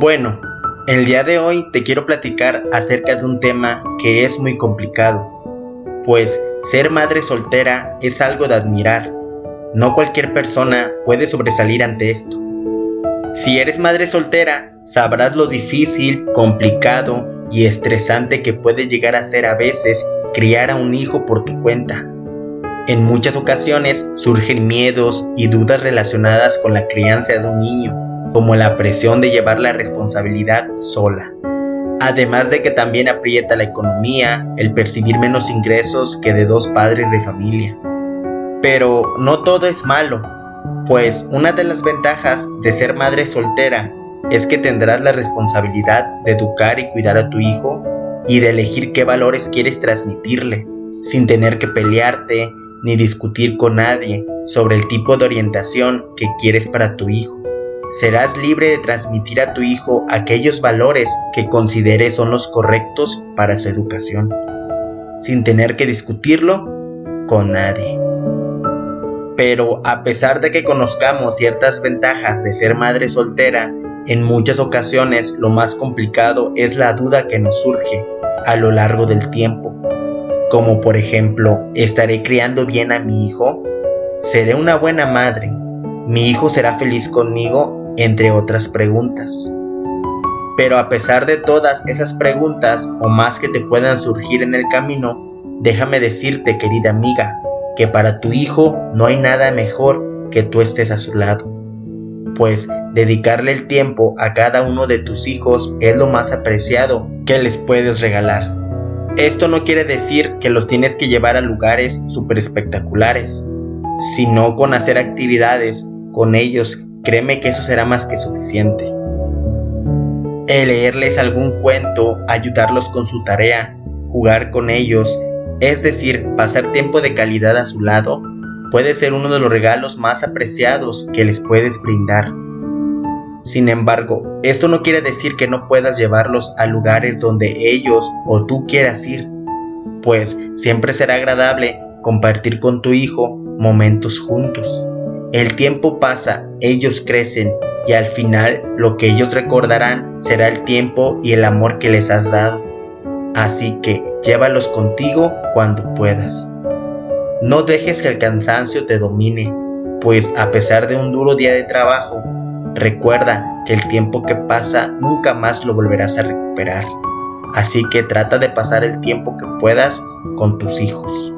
Bueno, el día de hoy te quiero platicar acerca de un tema que es muy complicado, pues ser madre soltera es algo de admirar. No cualquier persona puede sobresalir ante esto. Si eres madre soltera, sabrás lo difícil, complicado y estresante que puede llegar a ser a veces criar a un hijo por tu cuenta. En muchas ocasiones surgen miedos y dudas relacionadas con la crianza de un niño, como la presión de llevar la responsabilidad sola. Además de que también aprieta la economía, el percibir menos ingresos que de dos padres de familia. Pero no todo es malo, pues una de las ventajas de ser madre soltera es que tendrás la responsabilidad de educar y cuidar a tu hijo y de elegir qué valores quieres transmitirle, sin tener que pelearte ni discutir con nadie sobre el tipo de orientación que quieres para tu hijo. Serás libre de transmitir a tu hijo aquellos valores que consideres son los correctos para su educación, sin tener que discutirlo con nadie. Pero a pesar de que conozcamos ciertas ventajas de ser madre soltera, en muchas ocasiones lo más complicado es la duda que nos surge a lo largo del tiempo como por ejemplo, ¿estaré criando bien a mi hijo? ¿Seré una buena madre? ¿Mi hijo será feliz conmigo? Entre otras preguntas. Pero a pesar de todas esas preguntas o más que te puedan surgir en el camino, déjame decirte, querida amiga, que para tu hijo no hay nada mejor que tú estés a su lado. Pues dedicarle el tiempo a cada uno de tus hijos es lo más apreciado que les puedes regalar. Esto no quiere decir que los tienes que llevar a lugares súper espectaculares, sino con hacer actividades con ellos, créeme que eso será más que suficiente. El leerles algún cuento, ayudarlos con su tarea, jugar con ellos, es decir, pasar tiempo de calidad a su lado, puede ser uno de los regalos más apreciados que les puedes brindar. Sin embargo, esto no quiere decir que no puedas llevarlos a lugares donde ellos o tú quieras ir, pues siempre será agradable compartir con tu hijo momentos juntos. El tiempo pasa, ellos crecen y al final lo que ellos recordarán será el tiempo y el amor que les has dado. Así que llévalos contigo cuando puedas. No dejes que el cansancio te domine, pues a pesar de un duro día de trabajo, Recuerda que el tiempo que pasa nunca más lo volverás a recuperar. Así que trata de pasar el tiempo que puedas con tus hijos.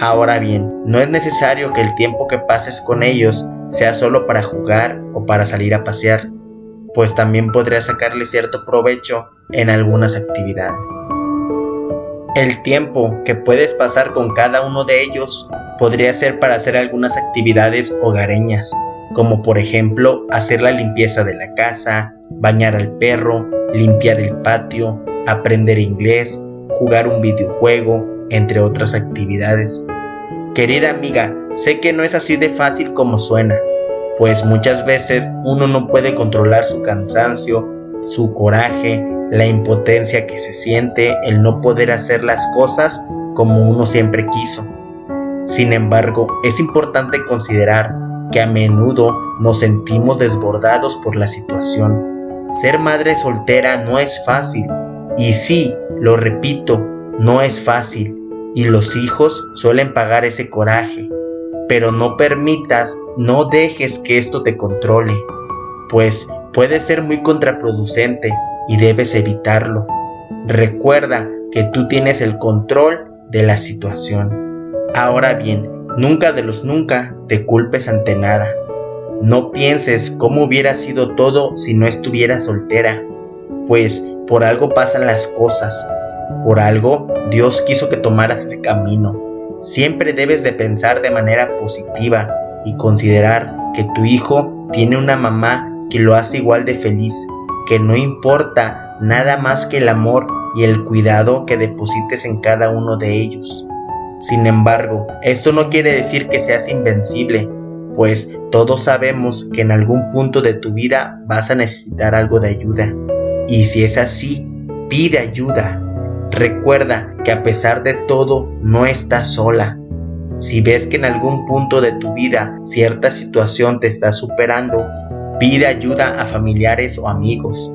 Ahora bien, no es necesario que el tiempo que pases con ellos sea solo para jugar o para salir a pasear, pues también podrías sacarle cierto provecho en algunas actividades. El tiempo que puedes pasar con cada uno de ellos podría ser para hacer algunas actividades hogareñas, como por ejemplo hacer la limpieza de la casa, bañar al perro, limpiar el patio, aprender inglés, jugar un videojuego, entre otras actividades. Querida amiga, sé que no es así de fácil como suena, pues muchas veces uno no puede controlar su cansancio, su coraje, la impotencia que se siente, el no poder hacer las cosas como uno siempre quiso. Sin embargo, es importante considerar que a menudo nos sentimos desbordados por la situación. Ser madre soltera no es fácil. Y sí, lo repito, no es fácil. Y los hijos suelen pagar ese coraje. Pero no permitas, no dejes que esto te controle. Pues puede ser muy contraproducente y debes evitarlo. Recuerda que tú tienes el control de la situación. Ahora bien, Nunca de los nunca te culpes ante nada. No pienses cómo hubiera sido todo si no estuviera soltera, pues por algo pasan las cosas, por algo Dios quiso que tomaras ese camino. Siempre debes de pensar de manera positiva y considerar que tu hijo tiene una mamá que lo hace igual de feliz, que no importa nada más que el amor y el cuidado que deposites en cada uno de ellos. Sin embargo, esto no quiere decir que seas invencible, pues todos sabemos que en algún punto de tu vida vas a necesitar algo de ayuda. Y si es así, pide ayuda. Recuerda que a pesar de todo, no estás sola. Si ves que en algún punto de tu vida cierta situación te está superando, Pide ayuda a familiares o amigos.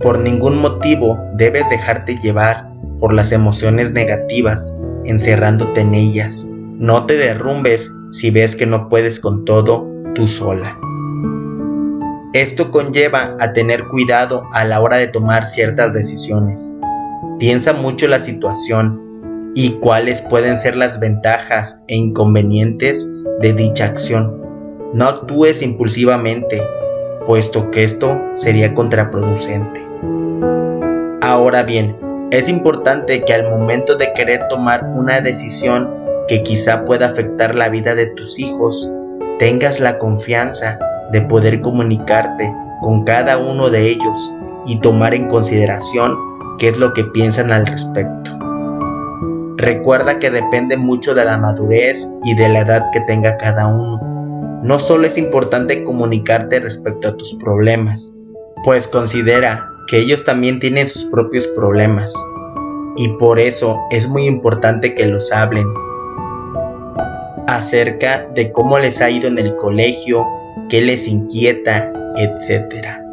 Por ningún motivo debes dejarte llevar por las emociones negativas, encerrándote en ellas. No te derrumbes si ves que no puedes con todo tú sola. Esto conlleva a tener cuidado a la hora de tomar ciertas decisiones. Piensa mucho la situación y cuáles pueden ser las ventajas e inconvenientes de dicha acción. No actúes impulsivamente, puesto que esto sería contraproducente. Ahora bien, es importante que al momento de querer tomar una decisión que quizá pueda afectar la vida de tus hijos, tengas la confianza de poder comunicarte con cada uno de ellos y tomar en consideración qué es lo que piensan al respecto. Recuerda que depende mucho de la madurez y de la edad que tenga cada uno. No solo es importante comunicarte respecto a tus problemas, pues considera que ellos también tienen sus propios problemas y por eso es muy importante que los hablen acerca de cómo les ha ido en el colegio, qué les inquieta, etc.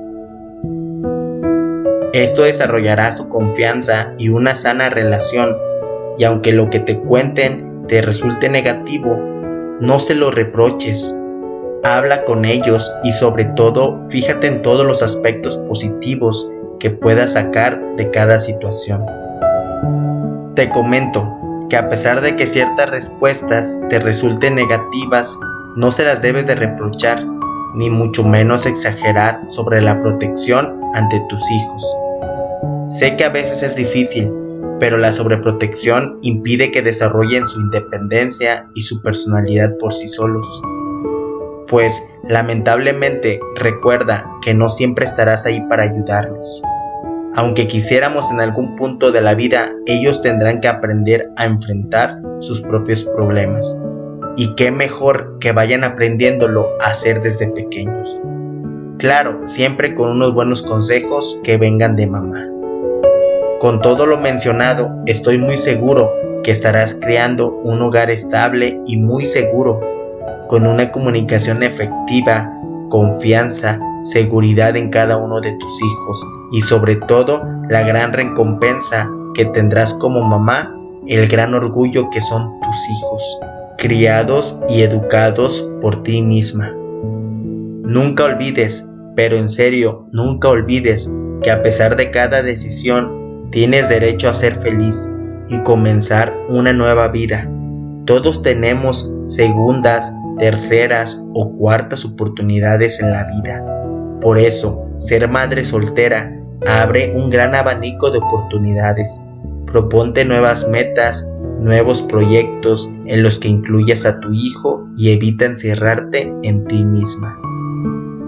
Esto desarrollará su confianza y una sana relación, y aunque lo que te cuenten te resulte negativo, no se lo reproches. Habla con ellos y sobre todo fíjate en todos los aspectos positivos que puedas sacar de cada situación. Te comento que a pesar de que ciertas respuestas te resulten negativas, no se las debes de reprochar, ni mucho menos exagerar sobre la protección ante tus hijos. Sé que a veces es difícil, pero la sobreprotección impide que desarrollen su independencia y su personalidad por sí solos. Pues, lamentablemente, recuerda que no siempre estarás ahí para ayudarlos. Aunque quisiéramos en algún punto de la vida, ellos tendrán que aprender a enfrentar sus propios problemas. Y qué mejor que vayan aprendiéndolo a hacer desde pequeños. Claro, siempre con unos buenos consejos que vengan de mamá. Con todo lo mencionado, estoy muy seguro que estarás creando un hogar estable y muy seguro, con una comunicación efectiva, confianza, seguridad en cada uno de tus hijos y sobre todo la gran recompensa que tendrás como mamá, el gran orgullo que son tus hijos, criados y educados por ti misma. Nunca olvides, pero en serio, nunca olvides que a pesar de cada decisión, tienes derecho a ser feliz y comenzar una nueva vida. Todos tenemos segundas, terceras o cuartas oportunidades en la vida. Por eso, ser madre soltera abre un gran abanico de oportunidades. Proponte nuevas metas, nuevos proyectos en los que incluyas a tu hijo y evita encerrarte en ti misma.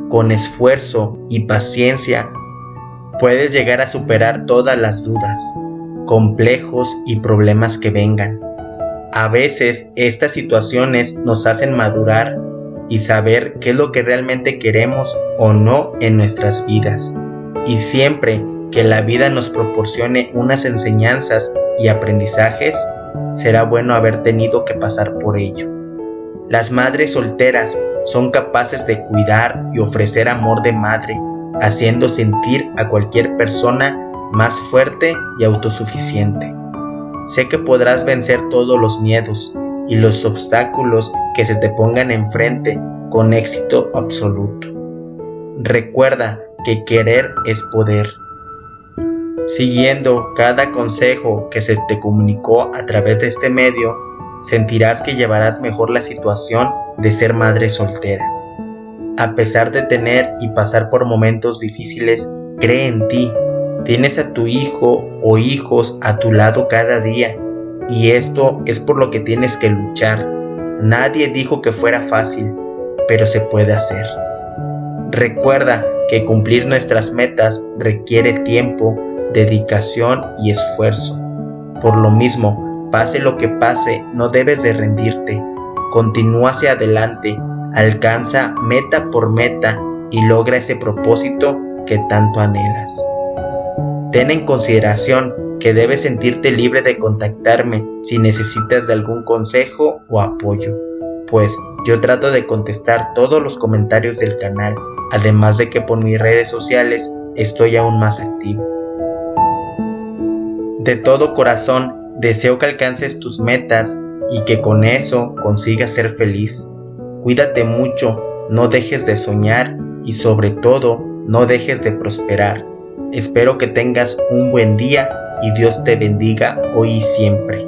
Con esfuerzo y paciencia puedes llegar a superar todas las dudas, complejos y problemas que vengan. A veces estas situaciones nos hacen madurar y saber qué es lo que realmente queremos o no en nuestras vidas y siempre que la vida nos proporcione unas enseñanzas y aprendizajes, será bueno haber tenido que pasar por ello. Las madres solteras son capaces de cuidar y ofrecer amor de madre, haciendo sentir a cualquier persona más fuerte y autosuficiente. Sé que podrás vencer todos los miedos y los obstáculos que se te pongan enfrente con éxito absoluto. Recuerda que querer es poder. Siguiendo cada consejo que se te comunicó a través de este medio, sentirás que llevarás mejor la situación de ser madre soltera. A pesar de tener y pasar por momentos difíciles, cree en ti. Tienes a tu hijo o hijos a tu lado cada día y esto es por lo que tienes que luchar. Nadie dijo que fuera fácil, pero se puede hacer. Recuerda que cumplir nuestras metas requiere tiempo, dedicación y esfuerzo. Por lo mismo, pase lo que pase, no debes de rendirte. Continúa hacia adelante, alcanza meta por meta y logra ese propósito que tanto anhelas. Ten en consideración que debes sentirte libre de contactarme si necesitas de algún consejo o apoyo, pues yo trato de contestar todos los comentarios del canal además de que por mis redes sociales estoy aún más activo. De todo corazón deseo que alcances tus metas y que con eso consigas ser feliz. Cuídate mucho, no dejes de soñar y sobre todo no dejes de prosperar. Espero que tengas un buen día y Dios te bendiga hoy y siempre.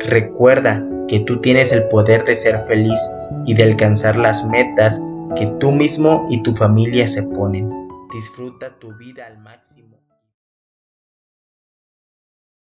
Recuerda que tú tienes el poder de ser feliz y de alcanzar las metas que tú mismo y tu familia se ponen. Disfruta tu vida al máximo.